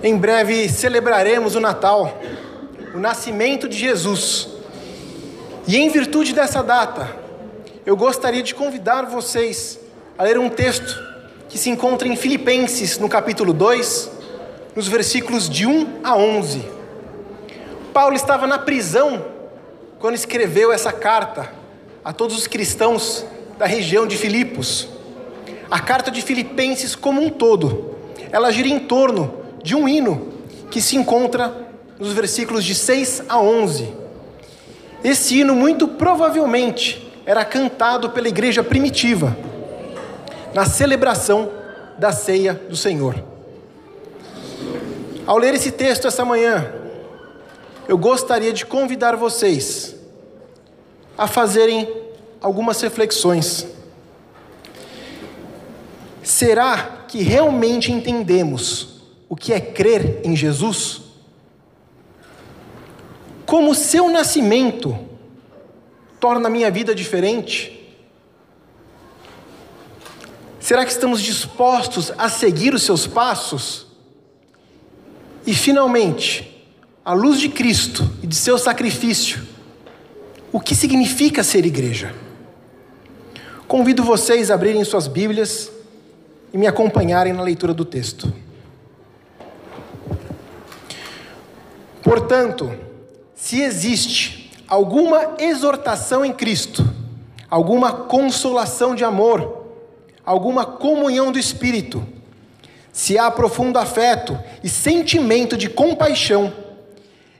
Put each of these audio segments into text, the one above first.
Em breve celebraremos o Natal, o nascimento de Jesus. E em virtude dessa data, eu gostaria de convidar vocês a ler um texto que se encontra em Filipenses, no capítulo 2, nos versículos de 1 a 11. Paulo estava na prisão quando escreveu essa carta a todos os cristãos da região de Filipos. A carta de Filipenses como um todo, ela gira em torno de um hino que se encontra nos versículos de 6 a 11. Esse hino, muito provavelmente, era cantado pela igreja primitiva, na celebração da ceia do Senhor. Ao ler esse texto essa manhã, eu gostaria de convidar vocês a fazerem algumas reflexões. Será que realmente entendemos o que é crer em Jesus? Como seu nascimento torna a minha vida diferente? Será que estamos dispostos a seguir os seus passos? E finalmente, à luz de Cristo e de seu sacrifício, o que significa ser igreja? Convido vocês a abrirem suas Bíblias e me acompanharem na leitura do texto. Portanto, se existe alguma exortação em Cristo, alguma consolação de amor, alguma comunhão do Espírito, se há profundo afeto e sentimento de compaixão,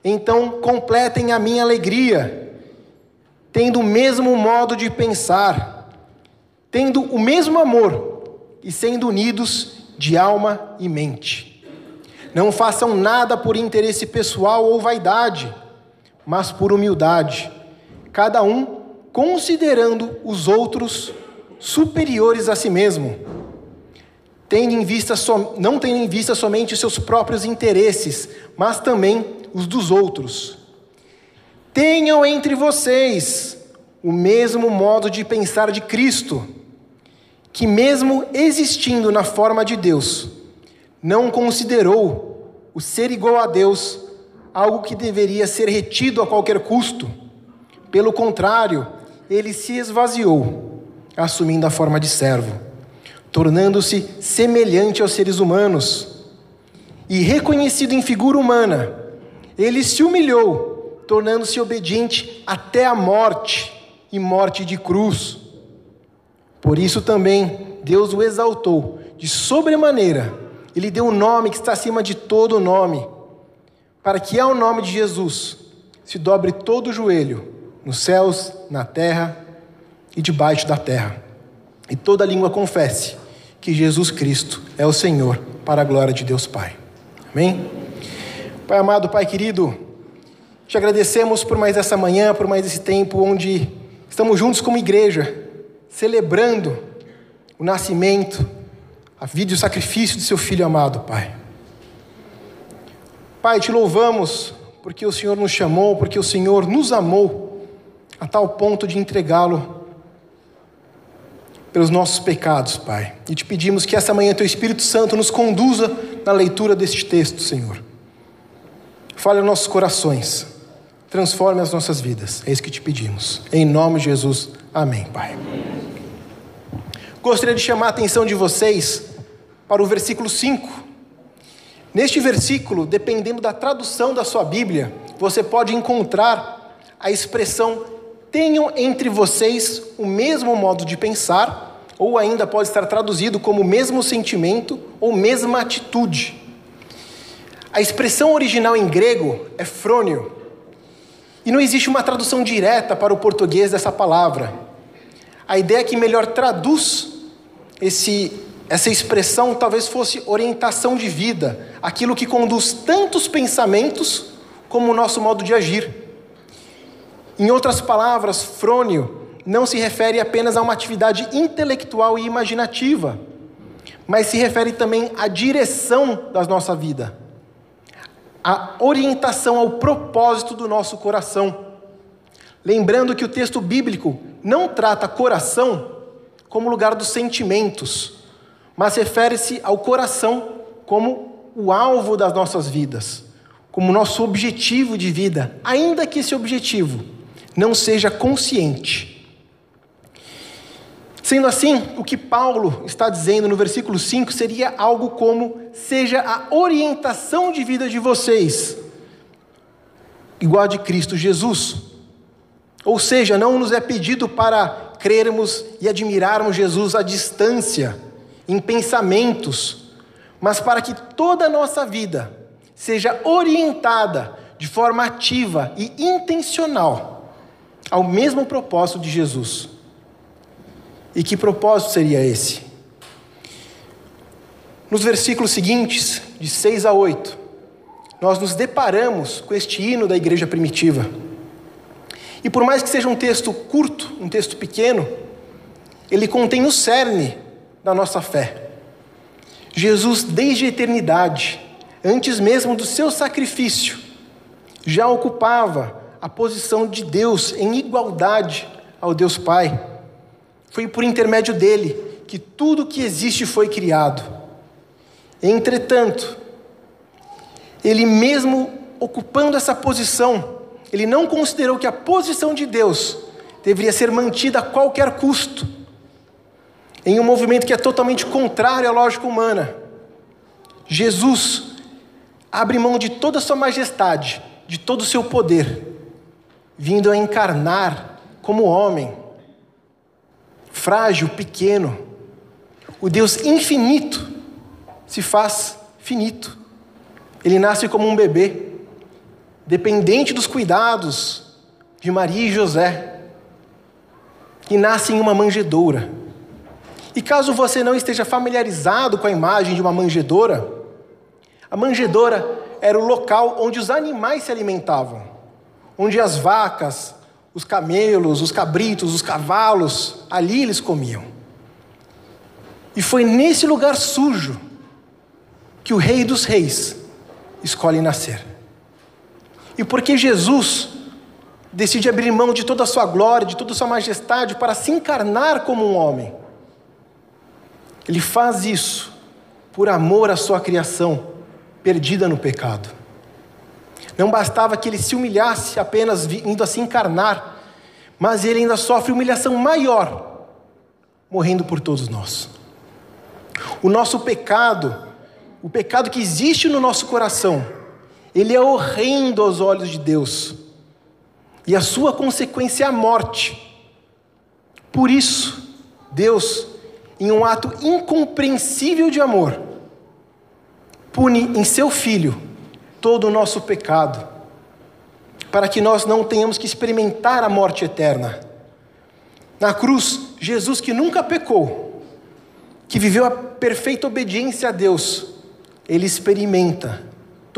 então completem a minha alegria, tendo o mesmo modo de pensar, tendo o mesmo amor e sendo unidos de alma e mente. Não façam nada por interesse pessoal ou vaidade, mas por humildade, cada um considerando os outros superiores a si mesmo. Tendo em vista não tendo em vista somente os seus próprios interesses, mas também os dos outros. Tenham entre vocês o mesmo modo de pensar de Cristo, que, mesmo existindo na forma de Deus, não considerou o ser igual a Deus algo que deveria ser retido a qualquer custo. Pelo contrário, ele se esvaziou, assumindo a forma de servo, tornando-se semelhante aos seres humanos. E reconhecido em figura humana, ele se humilhou, tornando-se obediente até a morte e morte de cruz. Por isso também Deus o exaltou de sobremaneira ele deu um nome que está acima de todo nome, para que ao nome de Jesus se dobre todo o joelho, nos céus, na terra e debaixo da terra, e toda língua confesse que Jesus Cristo é o Senhor, para a glória de Deus Pai. Amém? Pai amado, Pai querido, te agradecemos por mais essa manhã, por mais esse tempo onde estamos juntos como igreja, celebrando o nascimento, a vida e o sacrifício de seu filho amado, Pai. Pai, te louvamos porque o Senhor nos chamou, porque o Senhor nos amou a tal ponto de entregá-lo pelos nossos pecados, Pai. E te pedimos que essa manhã teu Espírito Santo nos conduza na leitura deste texto, Senhor. Fale aos nossos corações, transforme as nossas vidas. É isso que te pedimos. Em nome de Jesus. Amém, Pai. Gostaria de chamar a atenção de vocês para o versículo 5. Neste versículo, dependendo da tradução da sua Bíblia, você pode encontrar a expressão tenham entre vocês o mesmo modo de pensar, ou ainda pode estar traduzido como mesmo sentimento ou mesma atitude. A expressão original em grego é frônio, e não existe uma tradução direta para o português dessa palavra. A ideia que melhor traduz esse essa expressão talvez fosse orientação de vida, aquilo que conduz tantos pensamentos como o nosso modo de agir. Em outras palavras, frônio não se refere apenas a uma atividade intelectual e imaginativa, mas se refere também à direção da nossa vida, à orientação ao propósito do nosso coração. Lembrando que o texto bíblico não trata coração como lugar dos sentimentos, mas refere-se ao coração como o alvo das nossas vidas, como nosso objetivo de vida, ainda que esse objetivo não seja consciente. Sendo assim, o que Paulo está dizendo no versículo 5 seria algo como: seja a orientação de vida de vocês, igual a de Cristo Jesus. Ou seja, não nos é pedido para crermos e admirarmos Jesus à distância, em pensamentos, mas para que toda a nossa vida seja orientada de forma ativa e intencional ao mesmo propósito de Jesus. E que propósito seria esse? Nos versículos seguintes, de 6 a 8, nós nos deparamos com este hino da igreja primitiva. E por mais que seja um texto curto, um texto pequeno, ele contém o cerne da nossa fé. Jesus, desde a eternidade, antes mesmo do seu sacrifício, já ocupava a posição de Deus em igualdade ao Deus Pai. Foi por intermédio dele que tudo que existe foi criado. Entretanto, ele mesmo ocupando essa posição, ele não considerou que a posição de Deus deveria ser mantida a qualquer custo, em um movimento que é totalmente contrário à lógica humana. Jesus abre mão de toda a sua majestade, de todo o seu poder, vindo a encarnar como homem, frágil, pequeno. O Deus infinito se faz finito. Ele nasce como um bebê, dependente dos cuidados de Maria e José, e nasce em uma manjedoura. E caso você não esteja familiarizado com a imagem de uma manjedoura, a manjedoura era o local onde os animais se alimentavam, onde as vacas, os camelos, os cabritos, os cavalos, ali eles comiam. E foi nesse lugar sujo que o Rei dos Reis escolhe nascer. E porque Jesus decide abrir mão de toda a sua glória, de toda a sua majestade, para se encarnar como um homem, ele faz isso por amor à sua criação perdida no pecado. Não bastava que ele se humilhasse apenas indo a se encarnar, mas ele ainda sofre humilhação maior, morrendo por todos nós. O nosso pecado, o pecado que existe no nosso coração, ele é horrendo aos olhos de Deus, e a sua consequência é a morte. Por isso, Deus, em um ato incompreensível de amor, pune em seu filho todo o nosso pecado, para que nós não tenhamos que experimentar a morte eterna. Na cruz, Jesus que nunca pecou, que viveu a perfeita obediência a Deus, ele experimenta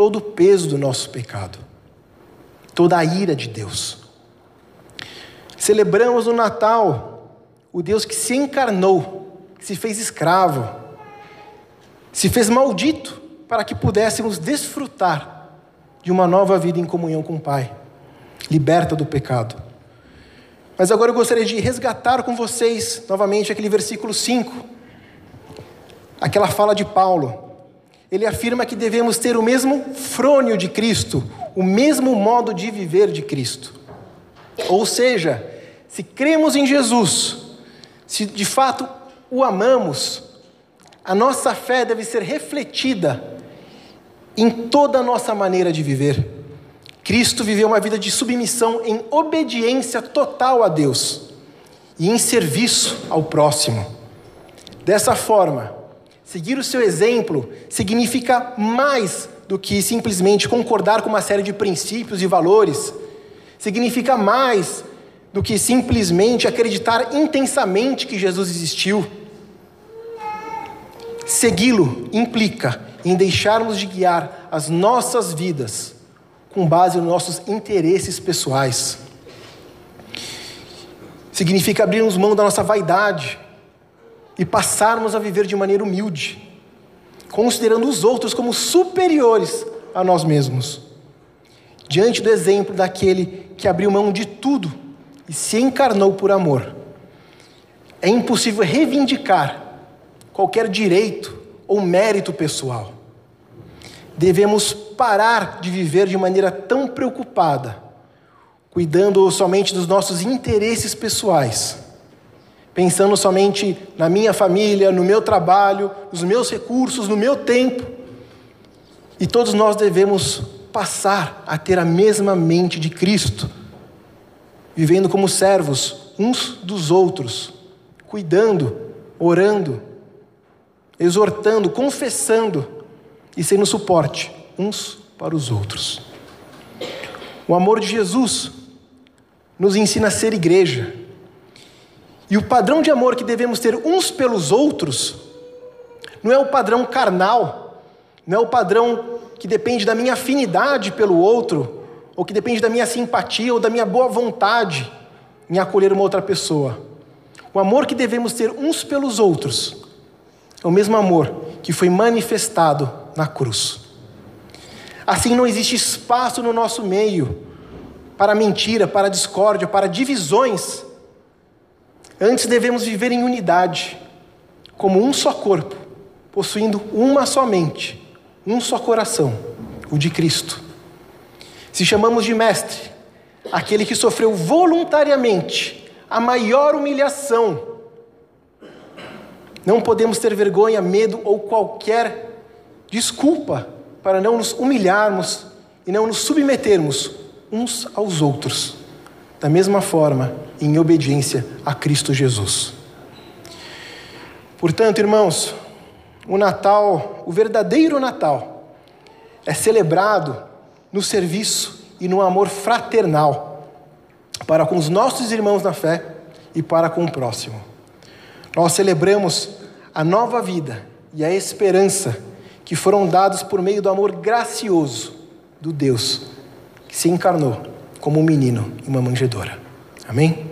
todo o peso do nosso pecado, toda a ira de Deus. Celebramos no Natal o Deus que se encarnou, que se fez escravo, se fez maldito para que pudéssemos desfrutar de uma nova vida em comunhão com o Pai, liberta do pecado. Mas agora eu gostaria de resgatar com vocês novamente aquele versículo 5, aquela fala de Paulo. Ele afirma que devemos ter o mesmo frônio de Cristo, o mesmo modo de viver de Cristo. Ou seja, se cremos em Jesus, se de fato o amamos, a nossa fé deve ser refletida em toda a nossa maneira de viver. Cristo viveu uma vida de submissão em obediência total a Deus e em serviço ao próximo. Dessa forma, seguir o seu exemplo significa mais do que simplesmente concordar com uma série de princípios e valores, significa mais do que simplesmente acreditar intensamente que Jesus existiu. Segui-lo implica em deixarmos de guiar as nossas vidas com base nos nossos interesses pessoais. Significa abrirmos mão da nossa vaidade e passarmos a viver de maneira humilde, considerando os outros como superiores a nós mesmos. Diante do exemplo daquele que abriu mão de tudo e se encarnou por amor, é impossível reivindicar qualquer direito ou mérito pessoal. devemos parar de viver de maneira tão preocupada, cuidando somente dos nossos interesses pessoais, pensando somente na minha família, no meu trabalho, nos meus recursos, no meu tempo. E todos nós devemos passar a ter a mesma mente de Cristo, vivendo como servos uns dos outros, cuidando, orando, exortando, confessando e sendo suporte uns para os outros. O amor de Jesus nos ensina a ser igreja. E o padrão de amor que devemos ter uns pelos outros não é o padrão carnal, não é o padrão que depende da minha afinidade pelo outro, ou que depende da minha simpatia ou da minha boa vontade em acolher uma outra pessoa. O amor que devemos ter uns pelos outros é o mesmo amor que foi manifestado na cruz. Assim não existe espaço no nosso meio para mentira, para discórdia, para divisões. Antes devemos viver em unidade, como um só corpo, possuindo uma só mente, um só coração, o de Cristo. Se chamamos de mestre, aquele que sofreu voluntariamente a maior humilhação, não podemos ter vergonha, medo ou qualquer desculpa para não nos humilharmos e não nos submetermos uns aos outros, da mesma forma, em obediência a Cristo Jesus. Portanto, irmãos, o Natal, o verdadeiro Natal, é celebrado no serviço e no amor fraternal para com os nossos irmãos na fé e para com o próximo. Nós celebramos a nova vida e a esperança que foram dados por meio do amor gracioso do Deus que se encarnou como um menino em uma manjedoura. Amém?